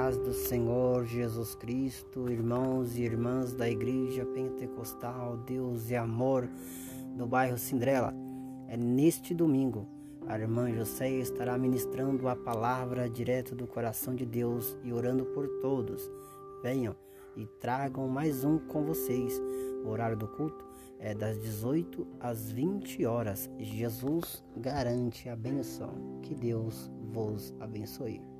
Paz do Senhor Jesus Cristo, irmãos e irmãs da Igreja Pentecostal Deus e Amor do bairro Sindrela. É neste domingo, a irmã José estará ministrando a palavra direto do coração de Deus e orando por todos. Venham e tragam mais um com vocês. O horário do culto é das 18 às 20 horas. Jesus garante a benção. Que Deus vos abençoe.